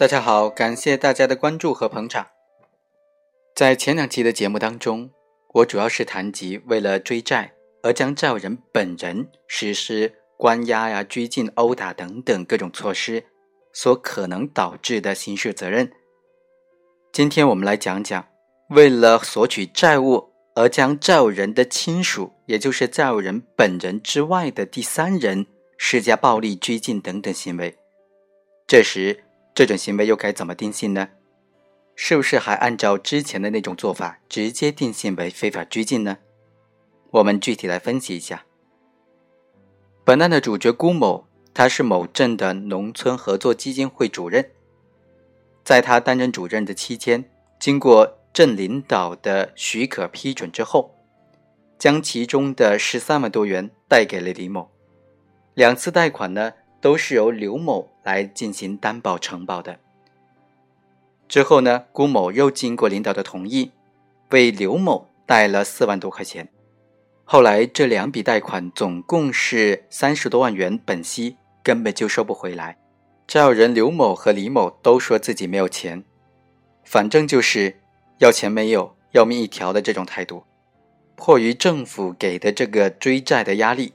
大家好，感谢大家的关注和捧场。在前两期的节目当中，我主要是谈及为了追债而将债务人本人实施关押呀、拘禁、殴打等等各种措施所可能导致的刑事责任。今天我们来讲讲，为了索取债务而将债务人的亲属，也就是债务人本人之外的第三人施加暴力、拘禁等等行为。这时，这种行为又该怎么定性呢？是不是还按照之前的那种做法，直接定性为非法拘禁呢？我们具体来分析一下。本案的主角辜某，他是某镇的农村合作基金会主任。在他担任主任的期间，经过镇领导的许可批准之后，将其中的十三万多元贷给了李某。两次贷款呢？都是由刘某来进行担保承保的。之后呢，辜某又经过领导的同意，为刘某贷了四万多块钱。后来这两笔贷款总共是三十多万元本息，根本就收不回来。债务人刘某和李某都说自己没有钱，反正就是要钱没有，要命一条的这种态度。迫于政府给的这个追债的压力，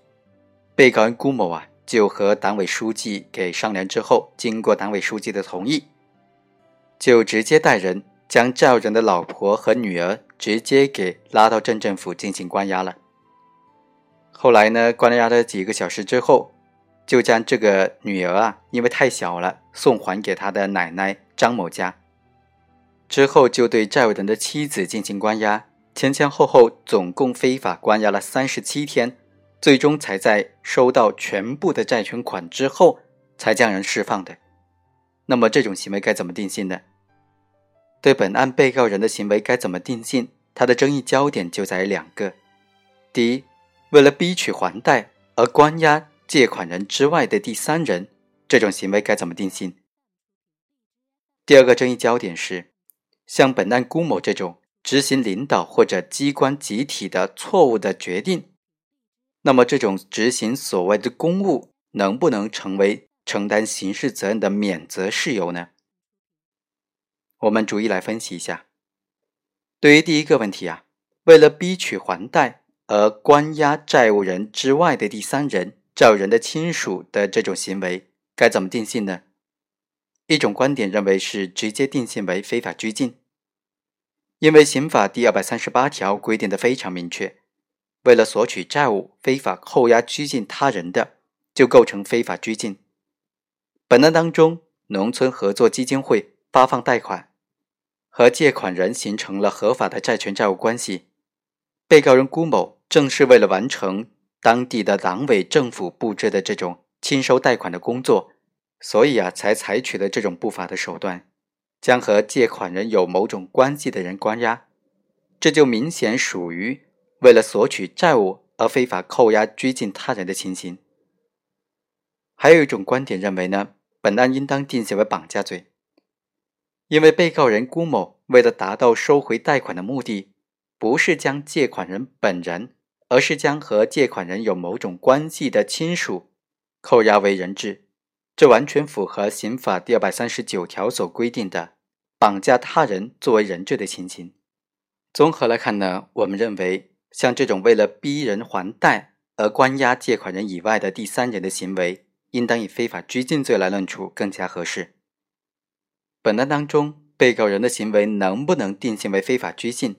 被告人辜某啊。就和党委书记给商量之后，经过党委书记的同意，就直接带人将债务人的老婆和女儿直接给拉到镇政府进行关押了。后来呢，关押了几个小时之后，就将这个女儿啊，因为太小了，送还给他的奶奶张某家。之后就对债务人的妻子进行关押，前前后后总共非法关押了三十七天。最终才在收到全部的债权款之后，才将人释放的。那么这种行为该怎么定性呢？对本案被告人的行为该怎么定性？他的争议焦点就在于两个：第一，为了逼取还贷而关押借款人之外的第三人，这种行为该怎么定性？第二个争议焦点是，像本案辜某这种执行领导或者机关集体的错误的决定。那么，这种执行所谓的公务，能不能成为承担刑事责任的免责事由呢？我们逐一来分析一下。对于第一个问题啊，为了逼取还贷而关押债务人之外的第三人、债务人的亲属的这种行为，该怎么定性呢？一种观点认为是直接定性为非法拘禁，因为刑法第二百三十八条规定的非常明确。为了索取债务，非法扣押、拘禁他人的，就构成非法拘禁。本案当中，农村合作基金会发放贷款，和借款人形成了合法的债权债务关系。被告人辜某正是为了完成当地的党委政府布置的这种清收贷款的工作，所以啊，才采取了这种不法的手段，将和借款人有某种关系的人关押，这就明显属于。为了索取债务而非法扣押、拘禁他人的情形，还有一种观点认为呢，本案应当定性为绑架罪，因为被告人辜某为了达到收回贷款的目的，不是将借款人本人，而是将和借款人有某种关系的亲属扣押为人质，这完全符合刑法第二百三十九条所规定的绑架他人作为人质的情形。综合来看呢，我们认为。像这种为了逼人还贷而关押借款人以外的第三人的行为，应当以非法拘禁罪来论处更加合适。本案当中，被告人的行为能不能定性为非法拘禁，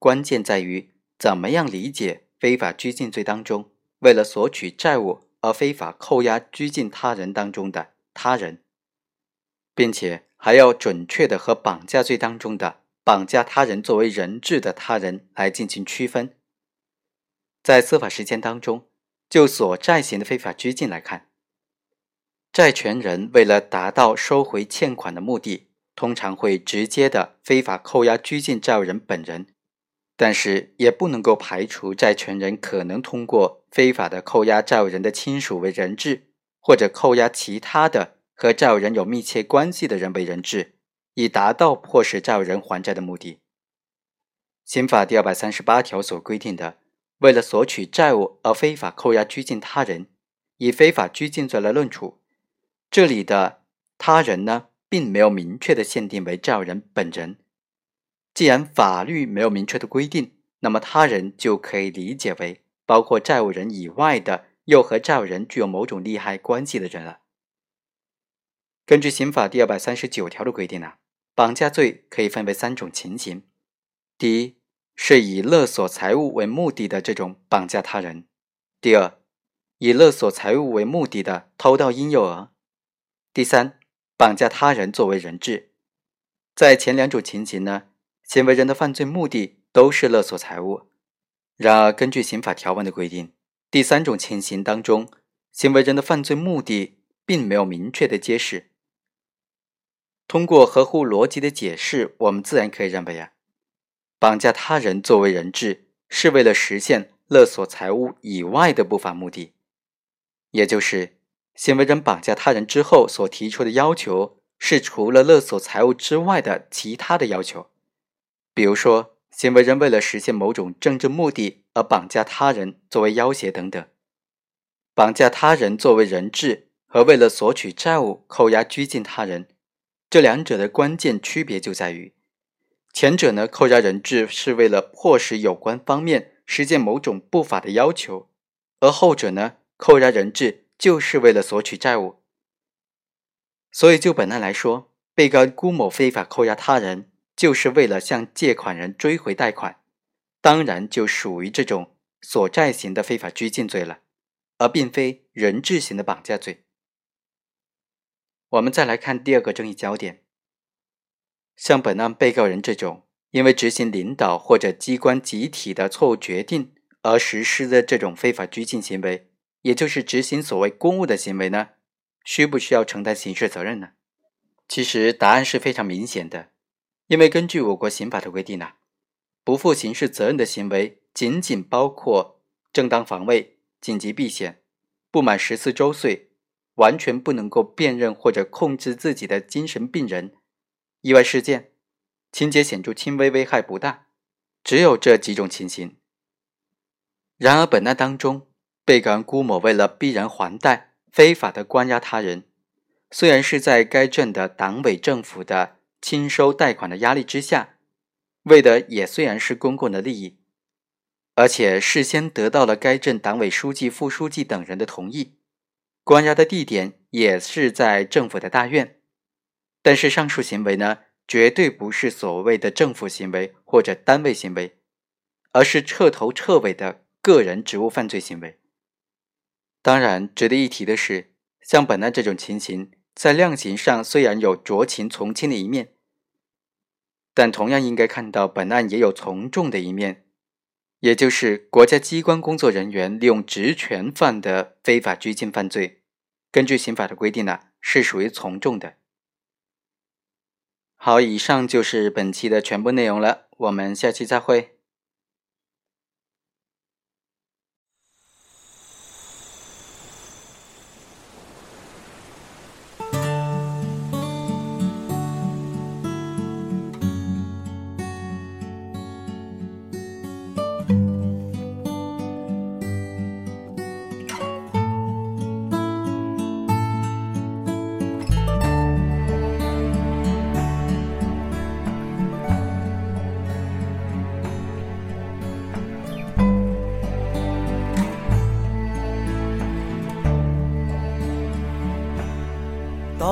关键在于怎么样理解非法拘禁罪当中为了索取债务而非法扣押、拘禁他人当中的他人，并且还要准确的和绑架罪当中的绑架他人作为人质的他人来进行区分。在司法实践当中，就所债型的非法拘禁来看，债权人为了达到收回欠款的目的，通常会直接的非法扣押、拘禁债务人本人，但是也不能够排除债权人可能通过非法的扣押债务人的亲属为人质，或者扣押其他的和债务人有密切关系的人为人质，以达到迫使债务人还债的目的。刑法第二百三十八条所规定的。为了索取债务而非法扣押、拘禁他人，以非法拘禁罪来论处。这里的他人呢，并没有明确的限定为债务人本人。既然法律没有明确的规定，那么他人就可以理解为包括债务人以外的又和债务人具有某种利害关系的人了。根据刑法第二百三十九条的规定呢，绑架罪可以分为三种情形：第一，是以勒索财物为目的的这种绑架他人；第二，以勒索财物为目的的偷盗婴幼儿；第三，绑架他人作为人质。在前两种情形呢，行为人的犯罪目的都是勒索财物。然而，根据刑法条文的规定，第三种情形当中，行为人的犯罪目的并没有明确的揭示。通过合乎逻辑的解释，我们自然可以认为啊。绑架他人作为人质，是为了实现勒索财物以外的不法目的，也就是行为人绑架他人之后所提出的要求是除了勒索财物之外的其他的要求。比如说，行为人为了实现某种政治目的而绑架他人作为要挟等等。绑架他人作为人质和为了索取债务扣押拘禁他人，这两者的关键区别就在于。前者呢，扣押人质是为了迫使有关方面实现某种不法的要求，而后者呢，扣押人质就是为了索取债务。所以就本案来说，被告辜某非法扣押他人，就是为了向借款人追回贷款，当然就属于这种索债型的非法拘禁罪了，而并非人质型的绑架罪。我们再来看第二个争议焦点。像本案被告人这种因为执行领导或者机关集体的错误决定而实施的这种非法拘禁行为，也就是执行所谓公务的行为呢，需不需要承担刑事责任呢？其实答案是非常明显的，因为根据我国刑法的规定呢，不负刑事责任的行为仅仅包括正当防卫、紧急避险、不满十四周岁、完全不能够辨认或者控制自己的精神病人。意外事件，情节显著轻微，危害不大，只有这几种情形。然而，本案当中，被告人辜某为了逼人还贷，非法的关押他人，虽然是在该镇的党委政府的清收贷款的压力之下，为的也虽然是公共的利益，而且事先得到了该镇党委书记、副书记等人的同意，关押的地点也是在政府的大院。但是上述行为呢，绝对不是所谓的政府行为或者单位行为，而是彻头彻尾的个人职务犯罪行为。当然，值得一提的是，像本案这种情形，在量刑上虽然有酌情从轻的一面，但同样应该看到本案也有从重的一面，也就是国家机关工作人员利用职权犯的非法拘禁犯罪，根据刑法的规定呢，是属于从重的。好，以上就是本期的全部内容了，我们下期再会。